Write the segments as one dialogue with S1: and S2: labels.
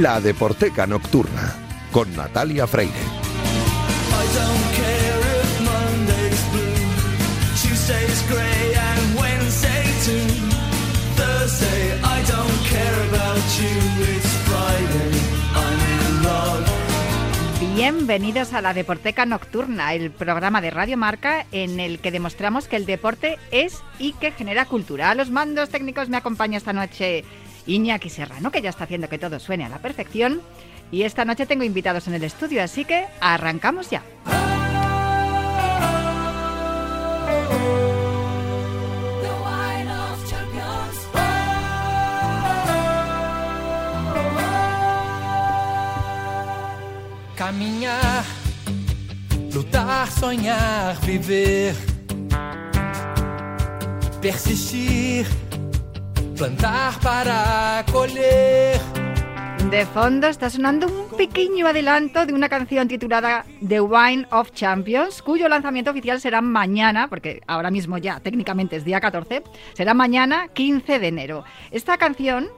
S1: La Deporteca Nocturna con Natalia Freire.
S2: Bienvenidos a la Deporteca Nocturna, el programa de Radio Marca en el que demostramos que el deporte es y que genera cultura. A los mandos técnicos me acompaña esta noche Iñaki Serrano, que ya está haciendo que todo suene a la perfección. Y esta noche tengo invitados en el estudio, así que arrancamos ya.
S3: Caminhar, lutar, sonhar, viver, persistir, plantar para colher.
S2: De fondo está sonando un pequeño adelanto de una canción titulada The Wine of Champions, cuyo lanzamiento oficial será mañana, porque ahora mismo ya técnicamente es día 14, será mañana 15 de enero. Esta canción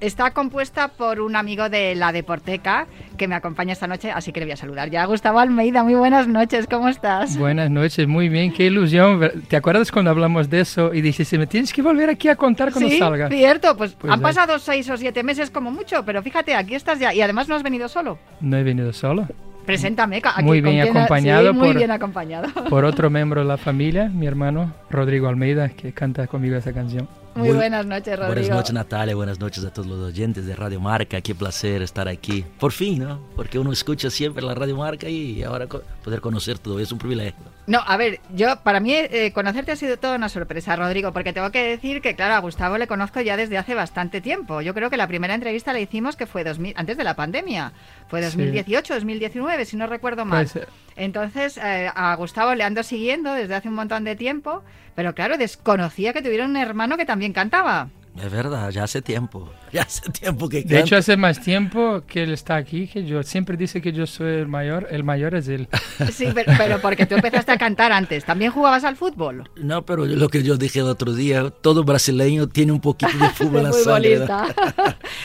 S2: Está compuesta por un amigo de la Deporteca que me acompaña esta noche, así que le voy a saludar ya. Gustavo Almeida, muy buenas noches, ¿cómo estás?
S4: Buenas noches, muy bien, qué ilusión. ¿Te acuerdas cuando hablamos de eso y dijiste, me tienes que volver aquí a contar cuando
S2: sí,
S4: salga?
S2: cierto, pues, pues han pasado seis o siete meses como mucho, pero fíjate, aquí estás ya y además no has venido solo.
S4: No he venido solo.
S2: Preséntame. Aquí,
S4: muy bien acompañado,
S2: sí, muy
S4: por,
S2: bien acompañado
S4: por otro miembro de la familia, mi hermano Rodrigo Almeida, que canta conmigo esa canción.
S2: Muy, buenas noches, Rodrigo.
S5: Buenas noches, Natalia. Buenas noches a todos los oyentes de Radio Marca. Qué placer estar aquí. Por fin, ¿no? Porque uno escucha siempre la Radio Marca y ahora poder conocer todo es un privilegio.
S2: No, a ver, yo para mí eh, conocerte ha sido toda una sorpresa, Rodrigo, porque tengo que decir que, claro, a Gustavo le conozco ya desde hace bastante tiempo. Yo creo que la primera entrevista la hicimos que fue 2000, antes de la pandemia. Fue 2018, 2019, si no recuerdo mal. Entonces, eh, a Gustavo le ando siguiendo desde hace un montón de tiempo, pero claro, desconocía que tuviera un hermano que también cantaba.
S5: Es verdad, ya hace tiempo. Ya hace tiempo que
S4: canta. De hecho, hace más tiempo que él está aquí que yo. Siempre dice que yo soy el mayor. El mayor es él.
S2: Sí, pero, pero, porque tú empezaste a cantar antes. ¿También jugabas al fútbol?
S5: No, pero lo que yo dije el otro día, todo brasileño tiene un poquito de fútbol en la sangre.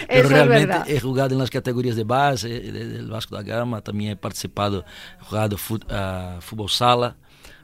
S5: pero realmente he jugado en las categorías de base del Vasco da Gama. También he participado, he jugado uh, fútbol sala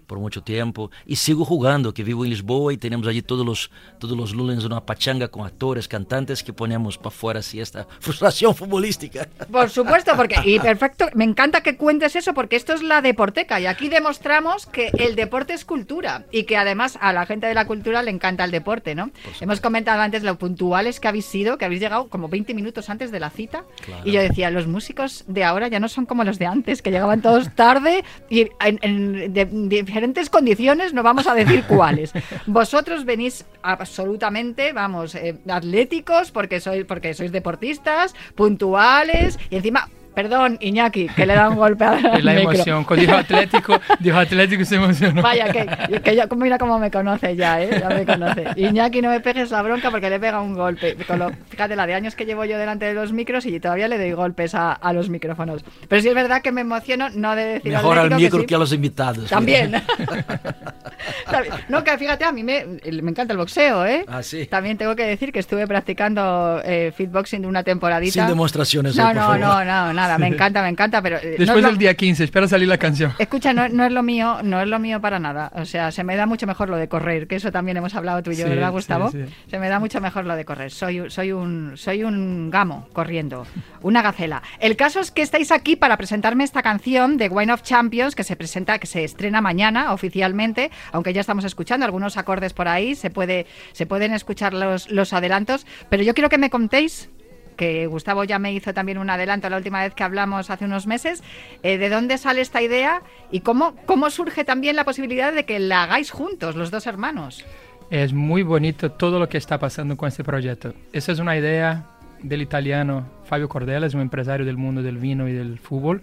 S5: por mucho tiempo y sigo jugando, que vivo en Lisboa y tenemos allí todos los, todos los lunes una pachanga con actores, cantantes que ponemos para fuera así esta frustración futbolística.
S2: Por supuesto, porque y perfecto, me encanta que cuentes eso porque esto es la deporteca y aquí demostramos que el deporte es cultura y que además a la gente de la cultura le encanta el deporte, ¿no? Hemos comentado antes lo puntuales que habéis sido, que habéis llegado como 20 minutos antes de la cita claro. y yo decía, los músicos de ahora ya no son como los de antes, que llegaban todos tarde y en, en de, de, diferentes condiciones, no vamos a decir cuáles. Vosotros venís absolutamente, vamos, eh, atléticos porque sois, porque sois deportistas, puntuales y encima Perdón, Iñaki, que le da un golpe a la,
S4: la emoción. Cuando dijo Atlético, dijo Atlético y se emocionó.
S2: Vaya, que, que yo, mira cómo me conoce ya, ¿eh? Ya me conoce. Iñaki, no me pegues la bronca porque le pega un golpe. Con lo, fíjate, la de años que llevo yo delante de los micros y todavía le doy golpes a, a los micrófonos. Pero sí es verdad que me emociono, no de decir
S5: Mejor
S2: Atlético,
S5: al micro que,
S2: sí.
S5: a los invitados.
S2: También. no, que fíjate, a mí me, me, encanta el boxeo, ¿eh?
S5: Ah, sí.
S2: También tengo que decir que estuve practicando eh, fitboxing de una temporadita.
S5: Sin demostraciones.
S2: No,
S5: hoy,
S2: no, no, no, nada, me encanta, me encanta, pero... eh,
S4: Después
S2: no
S4: del día 15, espera salir la canción.
S2: Escucha, no, no, es lo mío, no es lo mío para nada. O sea, se me da mucho mejor lo de correr, que eso también hemos hablado tú y yo,
S4: Sí,
S2: ¿verdad, Gustavo?
S4: sí, sí.
S2: Se me da mucho mejor lo de correr. Soy, soy, un, soy un gamo corriendo, una gacela. El caso es que estáis aquí para presentarme esta canción de Wine of Champions, que se presenta, que se estrena mañana oficialmente, aunque ya estamos escuchando algunos acordes por ahí, se, puede, se pueden escuchar los, los adelantos, pero yo quiero que me contéis que Gustavo ya me hizo también un adelanto la última vez que hablamos hace unos meses, eh, de dónde sale esta idea y cómo, cómo surge también la posibilidad de que la hagáis juntos, los dos hermanos.
S4: Es muy bonito todo lo que está pasando con este proyecto. Esa es una idea del italiano Fabio Cordella, es un empresario del mundo del vino y del fútbol,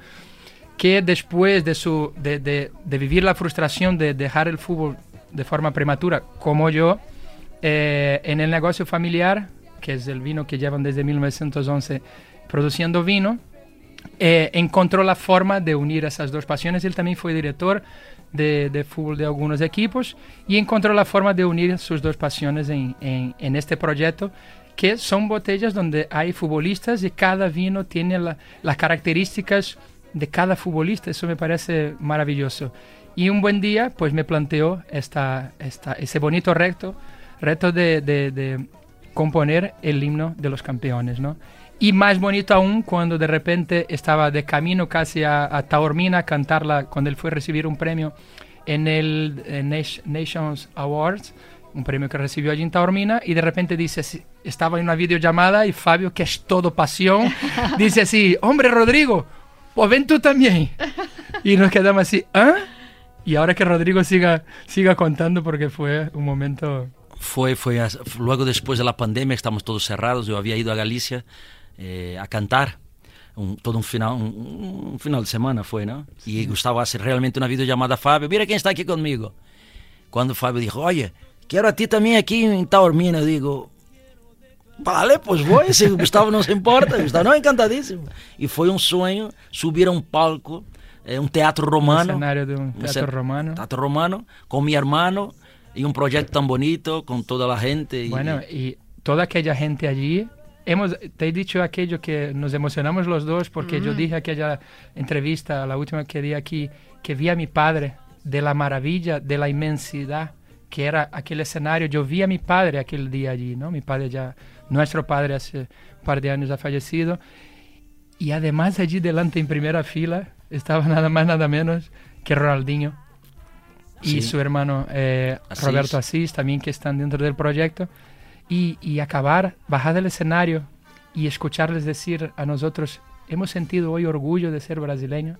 S4: que después de, su, de, de, vivir la frustración de dejar el fútbol de forma prematura, como yo, eh, en el negocio familiar, que es el vino que llevan desde 1911 produciendo vino, eh, encontró la forma de unir esas dos pasiones. Él también fue director de, de, fútbol de algunos equipos y encontró la forma de unir sus dos pasiones en, en, este proyecto que son botellas donde hay futbolistas y cada vino tiene las características de cada futbolista. Eso me parece maravilloso. Y un buen día, pues me planteó esta, esta, ese bonito reto, reto de, componer el himno de los campeones, ¿no? Y más bonito aún cuando de repente estaba de camino casi a, a Taormina a cantarla cuando él fue a recibir un premio en el Nations Awards un premio que recibió allí en Taormina y de repente dice, estaba en una videollamada y Fabio, que es todo pasión, dice así, hombre Rodrigo, pues ven tú también. Y nos quedamos así, ¿ah? Y ahora que Rodrigo siga, siga contando porque fue un momento...
S5: Fue, fue luego después de la pandemia, estamos todos cerrados, yo había ido a Galicia eh, a cantar. todo un final, un, final de semana fue, ¿no? Y Gustavo hace realmente una videollamada a Fabio, mira quién está aquí conmigo. Cuando Fabio dijo, oye, quiero a ti también aquí en Taormina. Digo, vale, pues voy, si Gustavo no se importa, Gustavo no, encantadísimo. Y fue un sueño subir a un palco, eh, un teatro romano.
S4: Un escenario de un teatro romano.
S5: Teatro romano, con mi hermano y un proyecto tan bonito, con toda la gente.
S4: Bueno, y toda aquella gente allí hemos, te he dicho aquello que nos emocionamos los dos porque yo dije aquella entrevista, la última que di aquí, que vi a mi padre de la maravilla, de la inmensidad que era aquel escenario. Yo vi a mi padre aquel día allí, ¿no? Mi padre ya, nuestro padre hace un par de años ha fallecido. Y además allí delante en primera fila estaba nada más, nada menos que Ronaldinho y su hermano eh, Roberto Asís también que están dentro del proyecto. Y, y acabar, bajar del escenario y escucharles decir a nosotros, hemos sentido hoy orgullo de ser brasileño,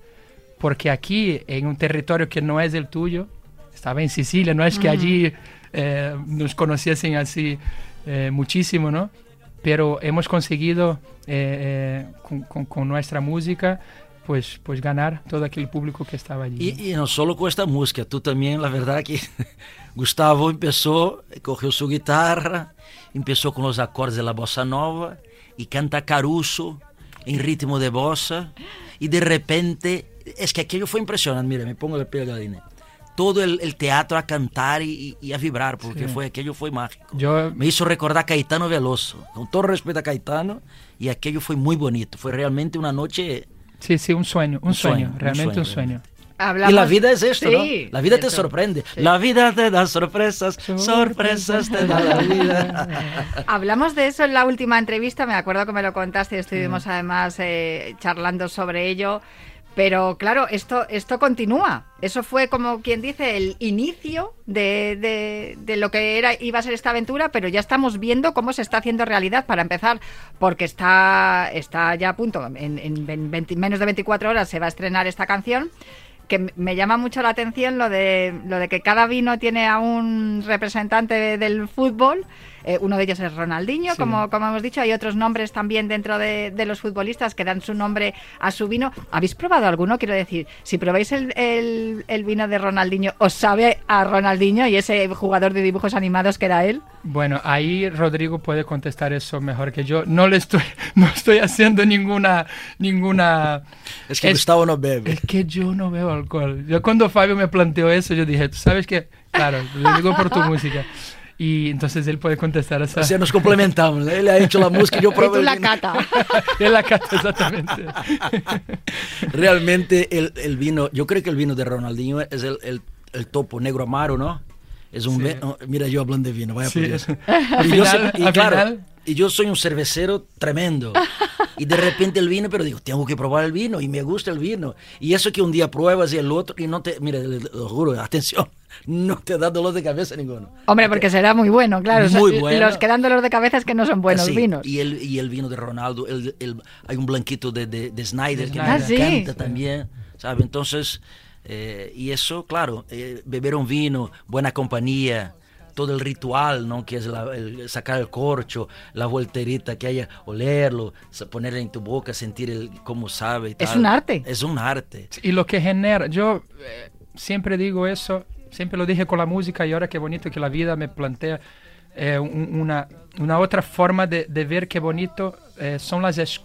S4: porque aquí, en un territorio que no es el tuyo, estaba en Sicilia, no es que allí eh, nos conociesen así eh, muchísimo, ¿no? Pero hemos conseguido eh, con, nuestra música pues, pues ganar todo aquel público que estaba allí.
S5: Y, no solo con esta música, tú también, la verdad que Gustavo empezó, cogió su guitarra, empezó con los acordes de la bossa nova y canta Caruso en ritmo de bossa y de repente, es que aquello fue impresionante, mira, me pongo el pie de todo el, teatro a cantar y, a vibrar, porque fue, aquello fue mágico. Yo... Me hizo recordar a Caetano Veloso, con todo respeto a Caetano, y aquello fue muy bonito, fue realmente una noche...
S4: Sí, sí, un sueño, un, sueño, realmente un sueño.
S5: Y la vida es esto, ¿no? La vida te sorprende. La vida te da sorpresas, sorpresas te da la vida.
S2: Hablamos de eso en la última entrevista, me acuerdo que me lo contaste y estuvimos además eh, charlando sobre ello. Pero claro, esto, esto continúa. Eso fue como quien dice el inicio de, de, lo que era, iba a ser esta aventura, pero ya estamos viendo cómo se está haciendo realidad para empezar, porque está, está ya a punto, en, en menos de 24 horas se va a estrenar esta canción que me llama mucho la atención lo de lo de que cada vino tiene a un representante del fútbol eh, uno de ellos es Ronaldinho, como, como hemos dicho. Hay otros nombres también dentro de, los futbolistas que dan su nombre a su vino. ¿Habéis probado alguno? Quiero decir, si probáis el, el, vino de Ronaldinho, ¿os sabe a Ronaldinho y ese jugador de dibujos animados que era él?
S4: Bueno, ahí Rodrigo puede contestar eso mejor que yo. No le estoy, no estoy haciendo ninguna, ninguna.
S5: Es que Gustavo no bebe.
S4: Es que yo no bebo alcohol. Yo cuando Fabio me planteó eso, yo dije, tú sabes que, claro, lo digo por tu música. Y entonces él puede contestar esa...
S5: O sea, nos complementamos. Él ha hecho la música y yo
S2: probé la cata.
S4: él la cata, exactamente.
S5: Realmente el, el, vino, yo creo que el vino de Ronaldinho es el, el, el topo negro amaro, ¿no? Es un... mira, yo hablando de vino, vaya por Dios. Y, yo, y claro, y yo soy un cervecero tremendo. Y de repente el vino, pero digo, tengo que probar el vino y me gusta el vino. Y eso que un día pruebas y el otro, y no te, mira, lo juro, atención, no te da dolor de cabeza ninguno.
S2: Hombre, porque será muy bueno, claro. Muy bueno. Los que dan dolor de cabeza es que no son buenos vinos.
S5: Y el, y el vino de Ronaldo, el, el, hay un blanquito de, de, de Snyder que me ah, encanta también, ¿sabes? Entonces, eh, y eso, claro, eh, beber un vino, buena compañía, todo el ritual, ¿no? Que es el sacar el corcho, la volterita que haya, olerlo, ponerlo en tu boca, sentir el, cómo sabe.
S2: es un arte.
S5: Es un arte.
S4: Y lo que genera, yo eh, siempre digo eso, siempre lo dije con la música y ahora qué bonito que la vida me plantea eh, una, una, otra forma de, de, ver qué bonito eh, son las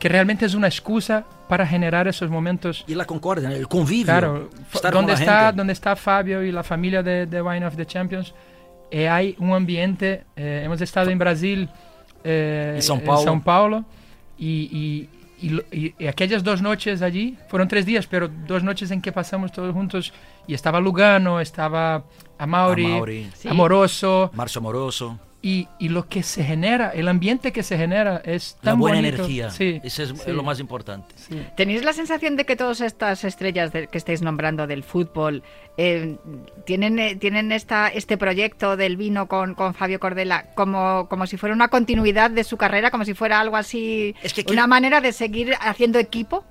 S4: que realmente es una excusa para generar esos momentos.
S5: Y la concordia, el convivio.
S4: Claro, donde está, donde está Fabio y la familia de, de Wine of the Champions, eh, hay un ambiente, eh, hemos estado en Brasil eh,
S5: en São Paulo.
S4: En São Paulo y, y, y, aquellas dos noches allí, fueron tres días, pero dos noches en que pasamos todos juntos y estaba Lugano, estaba Amauri, Amoroso.
S5: Marcio Amoroso.
S4: Y, y, lo que se genera, el ambiente que se genera es tan
S5: La buena
S4: bonito.
S5: energía,
S4: sí,
S5: eso es
S4: sí.
S5: lo más importante.
S4: Sí.
S2: ¿Tenéis la sensación de que todas estas estrellas de, que estáis nombrando del fútbol eh, tienen, eh, tienen esta, este proyecto del vino con, con Fabio Cordela como, como si fuera una continuidad de su carrera, como si fuera algo así,
S5: Es que
S2: una manera de seguir haciendo equipo?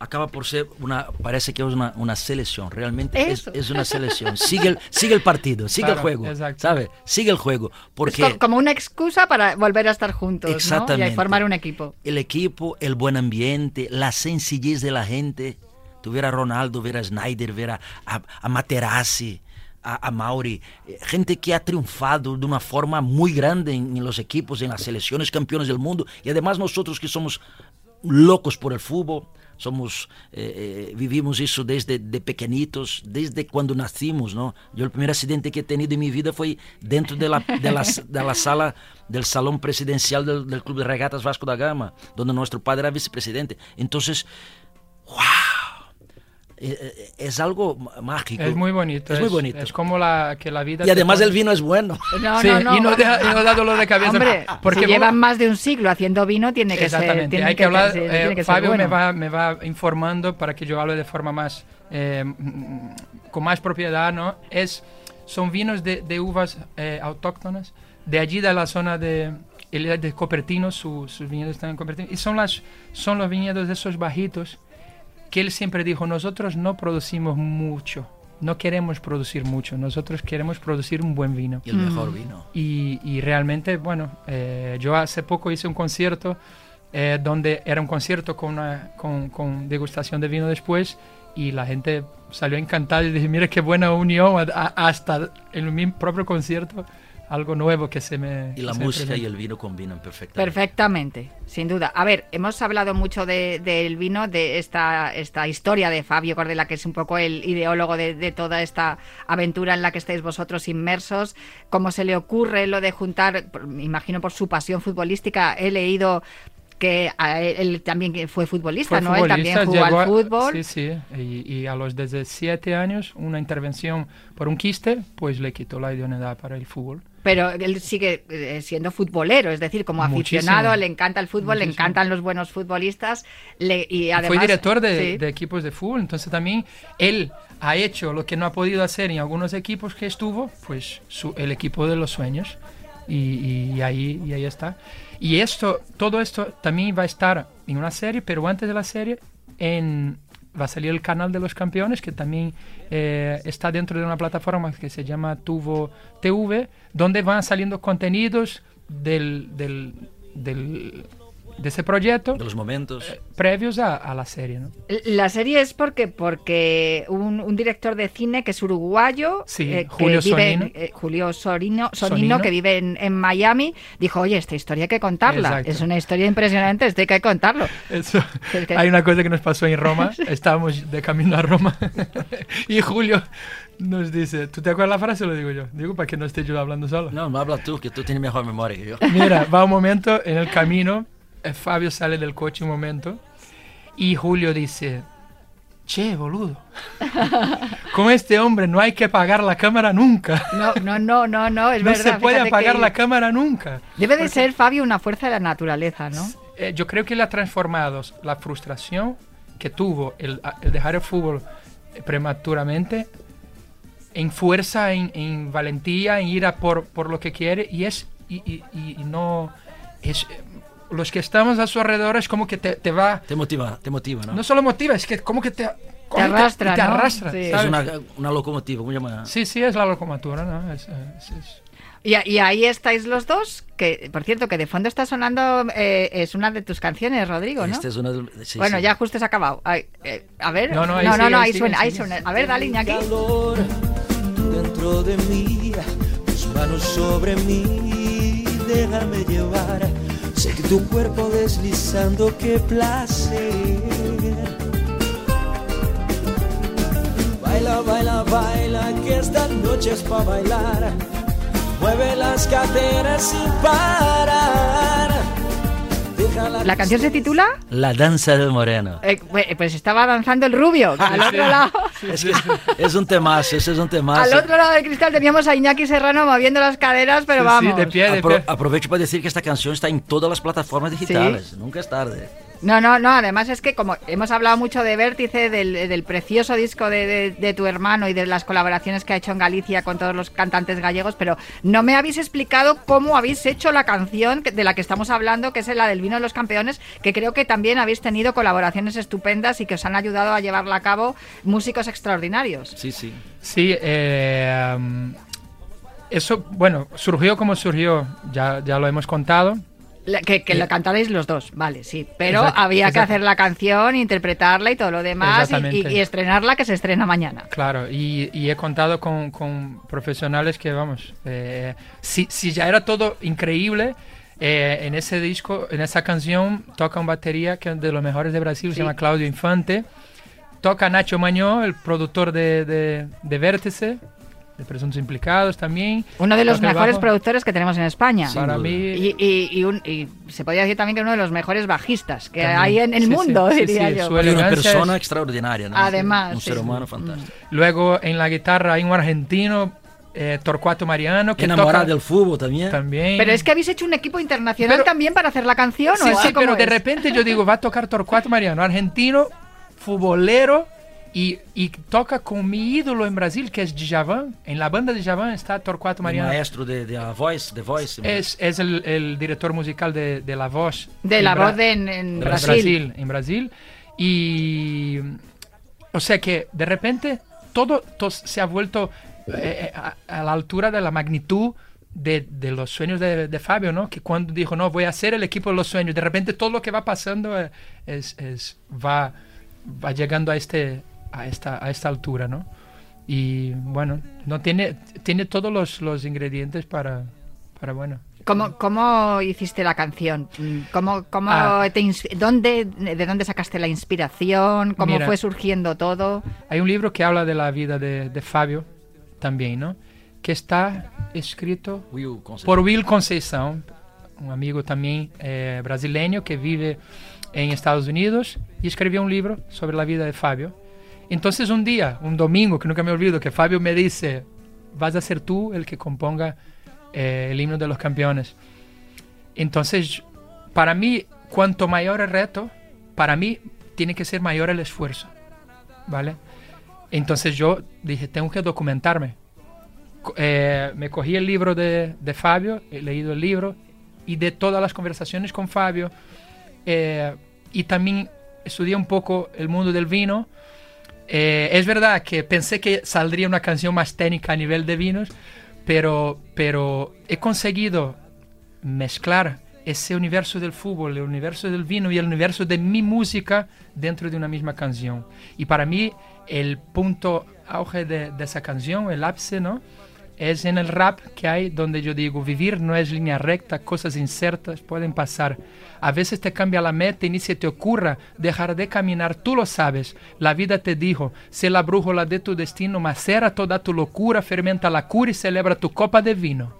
S5: Acaba por ser una, parece que es una, una selección, realmente es, es una selección. Sigue el, sigue el partido, sigue
S4: Claro,
S5: el juego,
S4: exacto.
S5: ¿sabe? Sigue el juego,
S2: Es
S5: porque
S2: co- como una excusa para volver a estar juntos ¿no? y
S5: Exactamente.
S2: formar un equipo.
S5: el equipo, el buen ambiente, la sencillez de la gente. Tuviera a Ronaldo, ver a Snyder, ver a, a, a Materazzi, a, a Mauri, eh, gente que ha triunfado de una forma muy grande en, en los equipos, en las selecciones, campeones del mundo, y además nosotros que somos locos por el fútbol, somos eh, eh, vivimos eso desde de pequeñitos, desde cuando nacimos, ¿no? Yo el primer accidente que he tenido en mi vida fue dentro de la, de la, de la sala del salón presidencial del, del Club de Regatas Vasco da Gama, donde nuestro padre era vicepresidente. Entonces, wow, eh, eh, es algo mágico.
S4: Es muy bonito.
S5: Es muy bonito.
S4: Es como la, que la vida...
S5: y además
S4: pone-
S5: el vino es bueno.
S2: No,
S4: sí,
S2: no, no.
S4: y no, deja, y no da dolor de cabeza.
S2: Hombre,
S4: porque
S2: si
S4: vos-
S2: llevan más de un siglo haciendo vino, tiene que ser.
S4: Exactamente, hay que, hablar.
S2: ser-
S4: eh,
S2: que
S4: Fabio me,
S2: bueno.
S4: va, me va informando para que yo hable de forma más. eh, con más propiedad, ¿no? Es, son vinos de, de uvas eh, autóctonas, de allí de la zona de. es de Copertino, su- sus viñedos están en Copertino, y son, las, son los viñedos de esos bajitos que él siempre dijo: Nosotros no producimos mucho, no queremos producir mucho, nosotros queremos producir un buen vino.
S5: Y el mejor vino.
S4: Y, y realmente, bueno, eh, yo hace poco hice un concierto eh, donde era un concierto con, una- con, con degustación de vino después y la gente salió encantada y dije, mira qué buena unión, a- a- hasta en mi propio concierto, algo nuevo que se me...
S5: Y la música y el vino combinan perfectamente.
S2: Perfectamente, sin duda. A ver, hemos hablado mucho de- del vino, de esta, esta historia de Fabio Cordela, que es un poco el ideólogo de, de toda esta aventura en la que estáis vosotros inmersos. ¿Cómo se le ocurre lo de juntar, imagino por su pasión futbolística, he leído que él, él también fue futbolista,
S4: Fue
S2: ¿no? Él también
S4: futbolista,
S2: jugó
S4: llegó
S2: al
S4: a-
S2: fútbol.
S4: Sí, sí, y, y a los 17 años, una intervención por un quiste, pues le quitó la idoneidad para el fútbol.
S2: Pero él sigue eh, siendo futbolero, es decir, como
S4: Muchísimo.
S2: aficionado, le encanta el fútbol, le
S4: Muchísimo.
S2: encantan los buenos futbolistas. le- y además,
S4: fue director de,
S2: sí.
S4: de equipos de fútbol, entonces también él ha hecho lo que no ha podido hacer en algunos equipos que estuvo, pues su- el equipo de los sueños. Y, y ahí, y ahí está. Y esto, todo esto también va a estar en una serie, pero antes de la serie en, va a salir el canal de los campeones, que también eh, está dentro de una plataforma que se llama Tuvo TV, donde van saliendo contenidos del, del, del- de ese proyecto
S5: De los momentos.
S4: previos a, a la serie, ¿no?
S2: La serie es porque porque un, un director de cine que es uruguayo,
S4: Sí,
S2: que
S4: Julio
S2: vive en-
S4: Sonino.
S2: eh, Julio Sorino, Sonino,
S4: Sonino.
S2: que vive en, en Miami, dijo, oye, esta historia hay que contarla.
S4: Exacto.
S2: Es una historia impresionante, esto hay que contarlo.
S4: Eso.
S2: Es que-
S4: Hay una cosa que nos pasó en Roma. Estábamos de camino a Roma y Julio nos dice, ¿tú te acuerdas la frase o lo digo yo? Digo para que no esté yo hablando solo.
S5: No, habla tú, que tú tienes mejor memoria que yo.
S4: Mira, va un momento en el camino, eh, Fabio sale del coche un momento y Julio dice, che, boludo, con este hombre no hay que apagar la cámara nunca.
S2: No, no, no, no, no, es
S4: no
S2: verdad.
S4: se puede apagar
S2: que
S4: la cámara nunca.
S2: Debe de ser, Fabio, una fuerza de la naturaleza, ¿no?
S4: Eh, yo creo que le ha transformado la frustración que tuvo el, el dejar el fútbol eh, prematuramente en fuerza, en, en valentía, en ir a por, por lo que quiere y es y, y- y- y no es eh, los que estamos a su alrededor es como que te, te va
S5: Te motiva, te motiva, ¿no?
S4: no solo motiva es que como que te que
S2: arrastra,
S4: te
S2: ¿no?
S4: arrastra,
S2: Sí.
S5: es una, una locomotiva, ¿cómo llama?
S4: sí sí es la locomotora no Es- es- es-
S2: Y, y ahí estáis los dos, que por cierto, que de fondo está sonando, eh, es una de tus canciones, Rodrigo, ¿no?
S5: Esta es una de- sí,
S2: bueno,
S5: sí.
S2: ya justo se ha acabado. Ay, eh, a ver,
S4: No, no, ahí
S2: no,
S4: sigue,
S2: no,
S4: ahí
S2: ahí
S4: sigue,
S2: suena, ahí
S4: sigue.
S2: suena. A ver, dale, Iñaki.
S3: calor dentro de mí, tus manos sobre mí, déjame llevar. Tu cuerpo deslizando, qué placer. Baila, baila, baila, que esta noche es para bailar. mueve las caderas sin parar.
S2: ¿La canción se titula?
S5: La danza del moreno.
S2: Eh, pues estaba danzando el rubio, al otro lado.
S5: es, un temazo, ese es un temazo.
S2: Al otro lado del cristal teníamos a Iñaki Serrano moviendo las caderas, pero vamos.
S4: de pie, de pie.
S5: aprovecho para decir que esta canción está en todas las plataformas digitales, nunca es tarde.
S2: No, no, no, además es que como hemos hablado mucho de Vértice, del, precioso disco de, tu hermano y de las colaboraciones que ha hecho en Galicia con todos los cantantes gallegos, pero no me habéis explicado cómo habéis hecho la canción de la que estamos hablando, que es la del vino de los campeones, que creo que también habéis tenido colaboraciones estupendas y que os han ayudado a llevarla a cabo músicos extraordinarios.
S5: Sí, sí.
S4: Sí, eh, eso, bueno, surgió como surgió, ya, ya lo hemos contado
S2: que, que lo cantarais los dos, vale, sí. Pero había que hacer la canción, interpretarla y todo lo demás y, estrenarla que se estrena mañana.
S4: Claro, y, he contado con, con, profesionales que, vamos, eh, si, si, ya era todo increíble, eh, en ese disco, en esa canción, toca un batería que es de los mejores de Brasil, se llama Claudio Infante. Toca Nacho Mañó, el productor de, de, de Vértice, de Presuntos Implicados también.
S2: Uno de los mejores productores que tenemos en España.
S4: Para mí.
S2: Y, se podría decir también que uno de los mejores bajistas que hay en el mundo, diría yo.
S5: una persona extraordinaria, ¿no?
S2: Además.
S5: Un ser humano fantástico.
S4: Luego en la guitarra hay un argentino. Eh, Torcuato Mariano que
S5: enamorado del fútbol también.
S4: también
S2: pero es que habéis hecho un equipo internacional también para hacer la canción
S4: sí, sí, pero de repente yo digo va a tocar Torcuato Mariano argentino futbolero y, toca con mi ídolo en Brasil, que es Djavan. En la banda de Djavan está Torquato Mariano.
S5: maestro de, de la Voice. De Voice
S4: es, es el, director musical de, de La Voz.
S2: De La Voz en, Brasil.
S4: En Brasil. Y. O sea que de repente todo, se ha vuelto eh, eh, a, la altura de la magnitud de, los sueños de, Fabio, ¿no? Que cuando dijo, no, voy a hacer el equipo de los sueños, de repente todo lo que va pasando eh, es, es va, va llegando a este, a esta, a esta altura, ¿no? Y bueno, no tiene, tiene todos los, los ingredientes para, para bueno.
S2: ¿Cómo, ¿Cómo, hiciste la canción? ¿Cómo, cómo ah. dónde, ¿De dónde sacaste la inspiración? ¿Cómo fue surgiendo todo?
S4: Hay un libro que habla de la vida de, de Fabio también, ¿no? Que está escrito por Will Conceição, un amigo también eh, brasileño que vive en Estados Unidos y escribió un libro sobre la vida de Fabio entonces un día, un domingo, que nunca me olvido, que Fabio me dice, vas a ser tú el que componga eh, el himno de los campeones. Entonces, para mí, cuanto mayor el reto, para mí tiene que ser mayor el esfuerzo, ¿vale? Entonces yo dije, tengo que documentarme. Eh, me cogí el libro de, de, Fabio, he leído el libro y de todas las conversaciones con Fabio eh, y también estudié un poco el mundo del vino eh, es verdad que pensé que saldría una canción más técnica a nivel de vinos, pero, pero he conseguido mezclar ese universo del fútbol, el universo del vino y el universo de mi música dentro de una misma canción. Y para mí el punto auge de, de esa canción, el ápice, ¿no? Es en el rap que hay donde yo digo, vivir no es línea recta, cosas incertas pueden pasar. A veces te cambia la meta ni se te ocurra dejar de caminar, tú lo sabes. La vida te dijo, sé la brújula de tu destino, macera toda tu locura, fermenta la cura y celebra tu copa de vino.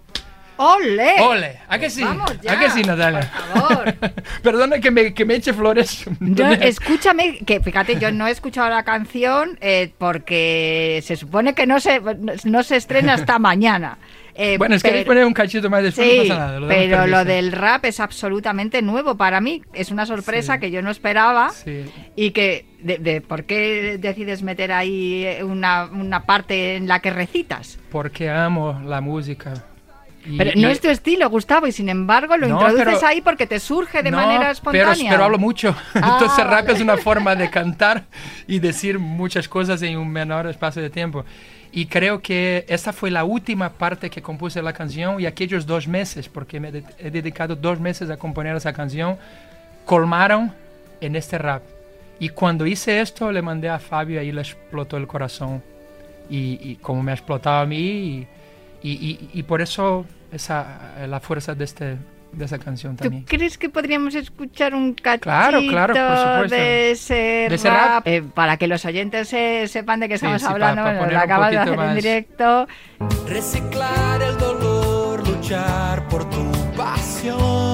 S2: ¡Ole!
S4: ¡Ole! ¿A que sí? ¿A que sí, Natalia? Por favor. Perdona que me, que me eche flores.
S2: escúchame, que fíjate, yo no he escuchado la canción eh, porque se supone que no se, no se estrena hasta mañana.
S4: Eh, bueno, es que poner un cachito más después,
S2: no pasa nada. pero lo del rap es absolutamente nuevo para mí. Es una sorpresa que yo no esperaba. Y que, de, ¿por qué decides meter ahí una, una parte en la que recitas?
S4: Porque amo la música
S2: pero no es tu estilo, Gustavo, y sin embargo lo introduces ahí porque te surge de manera espontánea.
S4: Pero, pero hablo mucho. Ah, Entonces rap es una forma de cantar y decir muchas cosas en un menor espacio de tiempo. Y creo que esa fue la última parte que compuse la canción y aquellos dos meses, porque me he dedicado dos meses a componer esa canción, colmaron en este rap. Y cuando hice esto, le mandé a Fabio y ahí le explotó el corazón. Y, y como me ha explotado a mí, y, y, por eso esa, la fuerza de, este, de esa canción también.
S2: ¿Tú crees que podríamos escuchar un cachito
S4: claro, claro, por supuesto.
S2: de ese, rap? Eh, para que los oyentes sepan de qué estamos hablando, lo acabas de hacer en directo.
S3: Reciclar el dolor luchar por tu pasión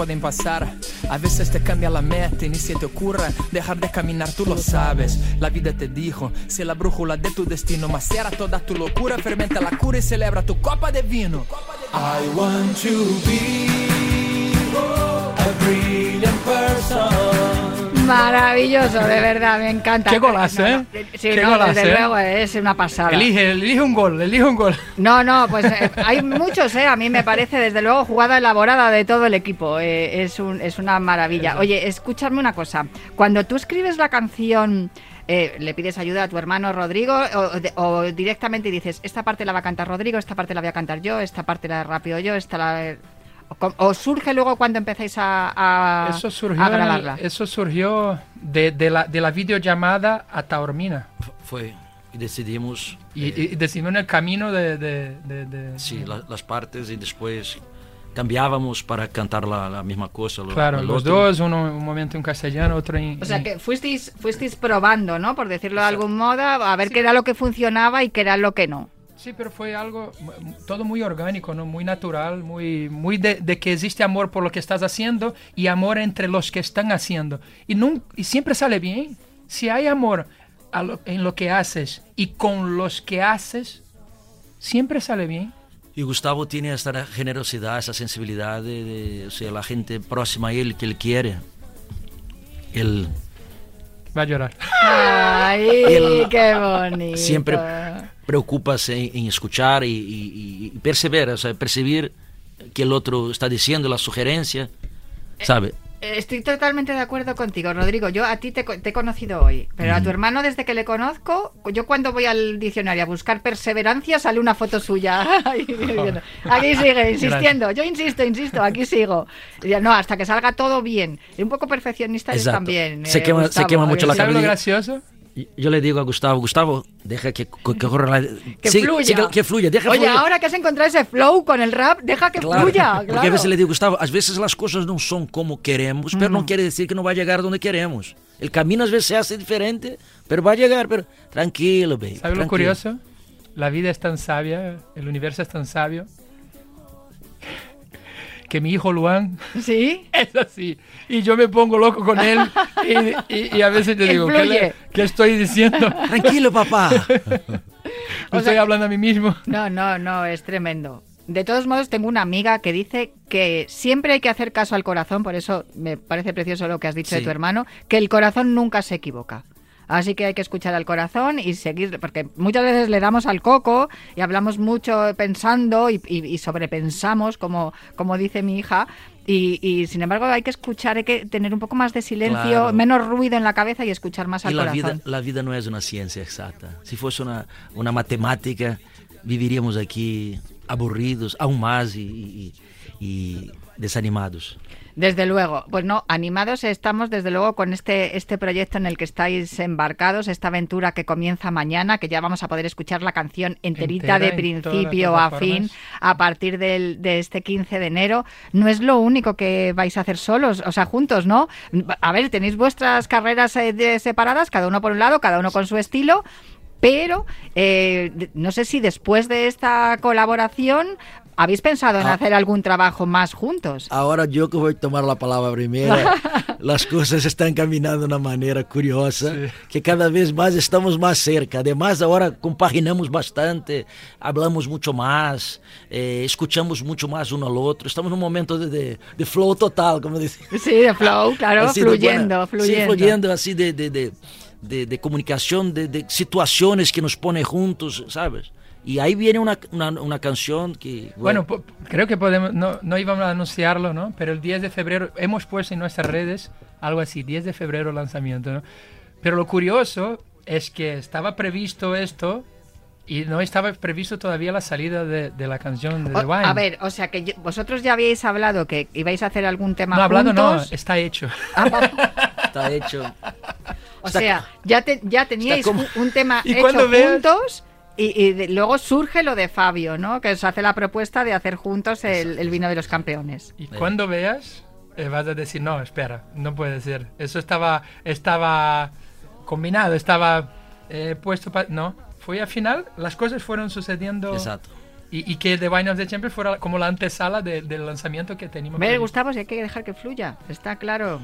S4: pueden pasar. A veces te cambia la meta y ni se te ocurra dejar de caminar, tú lo sabes. La vida te dijo, si la brújula de tu destino macera toda tu locura, fermenta la cura y celebra tu copa de vino.
S3: I want to be
S2: Maravilloso, de verdad, me encanta.
S4: Qué golazo, ¿eh?
S2: Sí,
S4: Qué
S2: no,
S4: golazo,
S2: desde
S4: ¿eh?
S2: luego es una pasada.
S4: Elige, elige un gol, elige un gol.
S2: No, no, pues eh, hay muchos, ¿eh? A mí me parece, desde luego, jugada elaborada de todo el equipo. eh, es, un, es una maravilla. Oye, escúchame una cosa. Cuando tú escribes la canción, eh, le pides ayuda a tu hermano Rodrigo o, directamente dices, esta parte la va a cantar Rodrigo, esta parte la voy a cantar yo, esta parte la rápido yo, esta la... O, com- o surge luego cuando empezáis a, a-
S4: Eso surgió,
S2: a
S4: en el-
S2: grabarla.
S4: eso surgió de, de la, de la videollamada a Taormina.
S5: Fue y decidimos
S4: Y,
S5: eh,
S4: y decidimos en el camino de... de- de- de-
S5: sí, la- las partes y después cambiábamos para cantar la, la misma cosa. lo-
S4: Claro, los
S5: otro.
S4: dos, uno un momento en castellano, otro en...
S2: O sea que fuisteis, fuisteis probando, ¿no? Por decirlo de algún modo, a ver qué era lo que funcionaba y qué era lo que no.
S4: Sí, pero fue algo todo muy orgánico, ¿no? Muy natural, muy, muy de, de que existe amor por lo que estás haciendo y amor entre los que están haciendo. Y, nun- y siempre sale bien. Si hay amor a lo- en lo que haces y con los que haces, siempre sale bien.
S5: Y Gustavo tiene esta generosidad, esa sensibilidad de, de- o sea, la gente próxima a él que él quiere. Él
S4: Va a llorar.
S2: Ay, qué bonito.
S5: siempre preocupa en, en escuchar y, y- y perceber, o sea, percibir que el otro está diciendo la sugerencia, ¿sabe?
S2: Estoy totalmente de acuerdo contigo, Rodrigo. Yo a ti te, te he conocido hoy, pero a tu hermano desde que le conozco, yo cuando voy al diccionario a buscar perseverancia sale una foto suya. Aquí sigue, insistiendo. Yo insisto, insisto, aquí sigo. No, hasta que salga todo bien. Y un poco perfeccionista también.
S5: Se
S2: eh,
S5: quema- se quema mucho la
S2: eh,
S4: ¿Sabes lo
S5: cabeza.
S4: gracioso?
S5: Yo le digo a Gustavo, Gustavo, deja que, que corra la...
S2: Que fluya.
S5: que fluya, deja
S2: Oye,
S5: fluir.
S2: ahora que has encontrado ese flow con el rap, deja que
S5: Claro,
S2: fluya.
S5: Porque
S2: claro.
S5: a veces le digo, Gustavo, a veces las cosas no son como queremos, pero no quiere decir que no va a llegar donde queremos. El camino a veces se hace diferente, pero va a llegar, pero tranquilo, baby.
S4: ¿Sabes lo curioso? La vida es tan sabia, el universo es tan sabio, que mi hijo Luan
S2: ¿Sí?
S4: es así. Y yo me pongo loco con él y, y- y a veces le digo, ¿qué,
S2: fluye.
S4: le- qué estoy diciendo?
S5: Tranquilo, papá.
S2: O
S4: estoy
S2: sea-
S4: hablando a mí mismo.
S2: No, no, no, es tremendo. De todos modos, tengo una amiga que dice que siempre hay que hacer caso al corazón, por eso me parece precioso lo que has dicho de tu hermano, que el corazón nunca se equivoca. Así que hay que escuchar al corazón y seguir, porque muchas veces le damos al coco y hablamos mucho pensando y, y- y sobrepensamos, como, como dice mi hija, y, y, sin embargo hay que escuchar, hay que tener un poco más de silencio,
S5: Claro.
S2: menos ruido en la cabeza y escuchar más
S5: Y
S2: al
S5: la
S2: corazón.
S5: vida, la vida no es una ciencia exacta. Si fuese una, una matemática, viviríamos aquí aburridos, aún más y, y- y desanimados.
S2: Desde luego, pues no, animados estamos desde luego con este, este proyecto en el que estáis embarcados, esta aventura que comienza mañana, que ya vamos a poder escuchar la canción enterita
S4: Entera
S2: de principio a fin a partir del, de este 15 de enero. No es lo único que vais a hacer solos, o sea, juntos, ¿no? A ver, tenéis vuestras carreras eh, separadas, cada uno por un lado, cada uno con su estilo. Pero eh, no sé si después de esta colaboración ¿Habéis pensado en ah. hacer algún trabajo más juntos?
S5: Ahora yo que voy a tomar la palabra primero, las cosas están caminando de una manera curiosa, que cada vez más estamos más cerca. Además, ahora compaginamos bastante, hablamos mucho más, eh, escuchamos mucho más uno al otro. Estamos en un momento de, de, flow total, como dicen.
S2: Sí, de flow, claro, fluyendo, fluyendo.
S5: Sí, fluyendo así de, de, de comunicación, de, situaciones que nos pone juntos, ¿sabes? Y ahí viene una, una, canción que...
S4: Bueno, creo que podemos, no, no íbamos a anunciarlo, ¿no? Pero el 10 de febrero hemos puesto en nuestras redes algo así, 10 de febrero lanzamiento, ¿no? Pero lo curioso es que estaba previsto esto y no estaba previsto todavía la salida de, de la canción de The Wine.
S2: A ver, o sea que vosotros ya habíais hablado que ibais a hacer algún tema
S4: No,
S2: hablado
S4: no, está hecho.
S5: Ah, está hecho.
S2: O sea, ya, ya teníais un, tema hecho juntos y, luego surge lo de Fabio, ¿no? Que os hace la propuesta de hacer juntos el, vino de los campeones.
S4: Y cuando veas, eh, vas a decir, no, espera, no puede ser. Eso estaba, estaba combinado, estaba eh, puesto para... No, fue al final, las cosas fueron sucediendo...
S5: Exacto.
S4: Y, que The Wine of the Champions fuera como la antesala del lanzamiento que teníamos.
S2: Me Gustavo, si hay que dejar que fluya, está claro.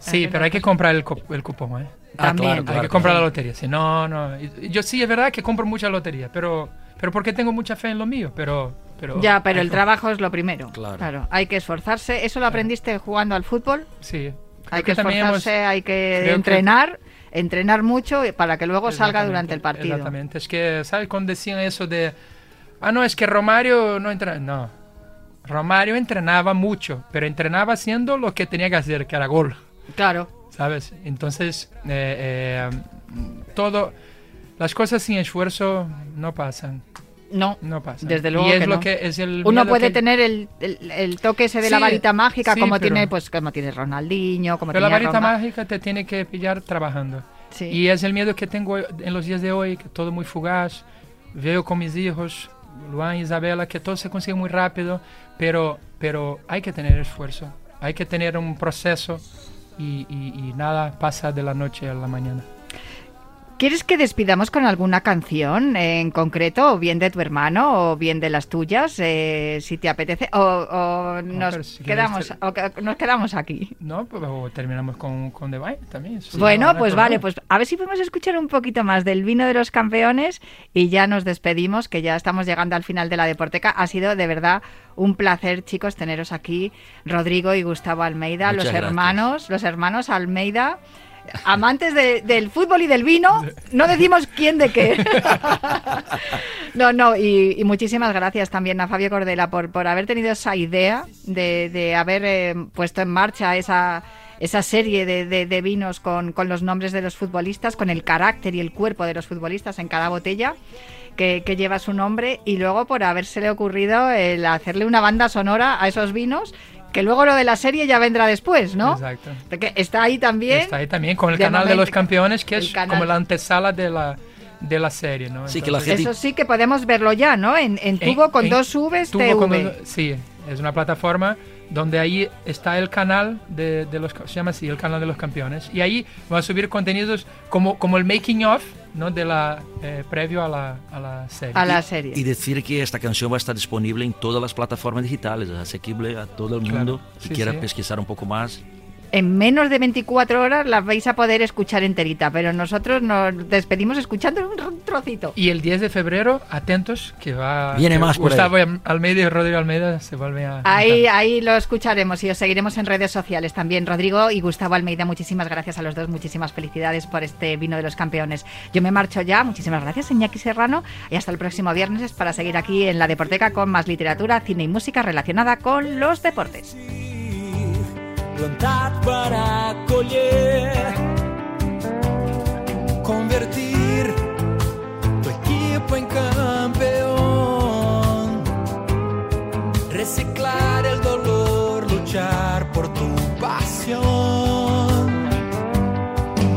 S4: Sí, pero hay que comprar el, el cupón, ¿eh?
S2: Ah, También.
S4: hay que comprar la lotería. Si no, no. Yo sí, es verdad que compro mucha lotería, pero, pero porque tengo mucha fe en lo mío, pero... pero
S2: ya, pero el trabajo es lo primero. Claro. Hay que esforzarse. ¿Eso lo aprendiste jugando al fútbol?
S4: Sí.
S2: Hay que, esforzarse, hay que entrenar. entrenar mucho para que luego salga durante el partido.
S4: Exactamente. Es que, ¿sabes? Cuando decían eso de Ah, no, es que Romario no entra. No. Romario entrenaba mucho, pero entrenaba haciendo lo que tenía que hacer, que era gol.
S2: Claro.
S4: ¿Sabes? Entonces, eh, eh, todo. Las cosas sin esfuerzo no pasan.
S2: No,
S4: no pasa.
S2: Desde luego. es lo que es el Uno puede tener el, el, toque ese de la varita mágica, como tiene, pues, como tiene Ronaldinho, como
S4: pero la varita mágica te tiene que pillar trabajando. Sí. Y es el miedo que tengo en los días de hoy, que todo muy fugaz. Veo con mis hijos Luan y Isabela, que todo se consigue muy rápido, pero, pero hay que tener esfuerzo, hay que tener un proceso y, y nada pasa de la noche a la mañana.
S2: ¿Quieres que despidamos con alguna canción en concreto, o bien de tu hermano, o bien de las tuyas, eh, si te apetece, o, nos, quedamos, nos quedamos aquí?
S4: No, pues, o terminamos con, con The Vine también.
S2: bueno, pues vale, pues a ver si podemos escuchar un poquito más del vino de los campeones y ya nos despedimos, que ya estamos llegando al final de la Deporteca. Ha sido de verdad un placer, chicos, teneros aquí, Rodrigo y Gustavo Almeida, los hermanos, los hermanos Almeida amantes del fútbol y del vino, no decimos quién de qué. no, no, y, muchísimas gracias también a Fabio Cordela por, por haber tenido esa idea de, haber eh, puesto en marcha esa, esa serie de, vinos con, los nombres de los futbolistas, con el carácter y el cuerpo de los futbolistas en cada botella. Que, que, lleva su nombre y luego por habérsele ocurrido el hacerle una banda sonora a esos vinos que luego lo de la serie ya vendrá después, ¿no?
S4: Exacto.
S2: Porque está ahí también.
S4: Está ahí también con el canal de los campeones, que es como la antesala de la, de la serie, ¿no?
S2: Sí, que la Eso sí que podemos verlo ya, ¿no? En, en tubo con dos Vs, TV.
S4: sí, es una plataforma donde ahí está el canal de, de, los se llama así el canal de los campeones y ahí va a subir contenidos como como el making of ¿no? de la eh, previo a la, a la serie
S2: a la serie
S5: y, decir que esta canción va a estar disponible en todas las plataformas digitales es asequible a todo el mundo si quiera pesquisar un poco más
S2: en menos de 24 horas las vais a poder escuchar enterita, pero nosotros nos despedimos escuchando un trocito.
S4: Y el 10 de febrero, atentos, que va...
S5: Viene más
S4: Gustavo Almeida y Rodrigo Almeida se vuelven a...
S2: Ahí, ahí lo escucharemos y os seguiremos en redes sociales también. Rodrigo y Gustavo Almeida, muchísimas gracias a los dos, muchísimas felicidades por este vino de los campeones. Yo me marcho ya, muchísimas gracias, Iñaki Serrano, y hasta el próximo viernes para seguir aquí en la Deporteca con más literatura, cine y música relacionada con los deportes
S3: plantar para colher. Convertir tu equipo en campeón. Reciclar el dolor, luchar por tu pasión.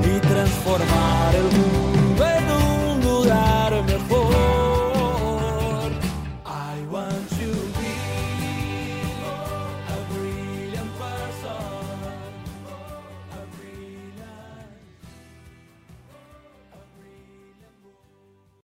S3: Y transformar el mundo.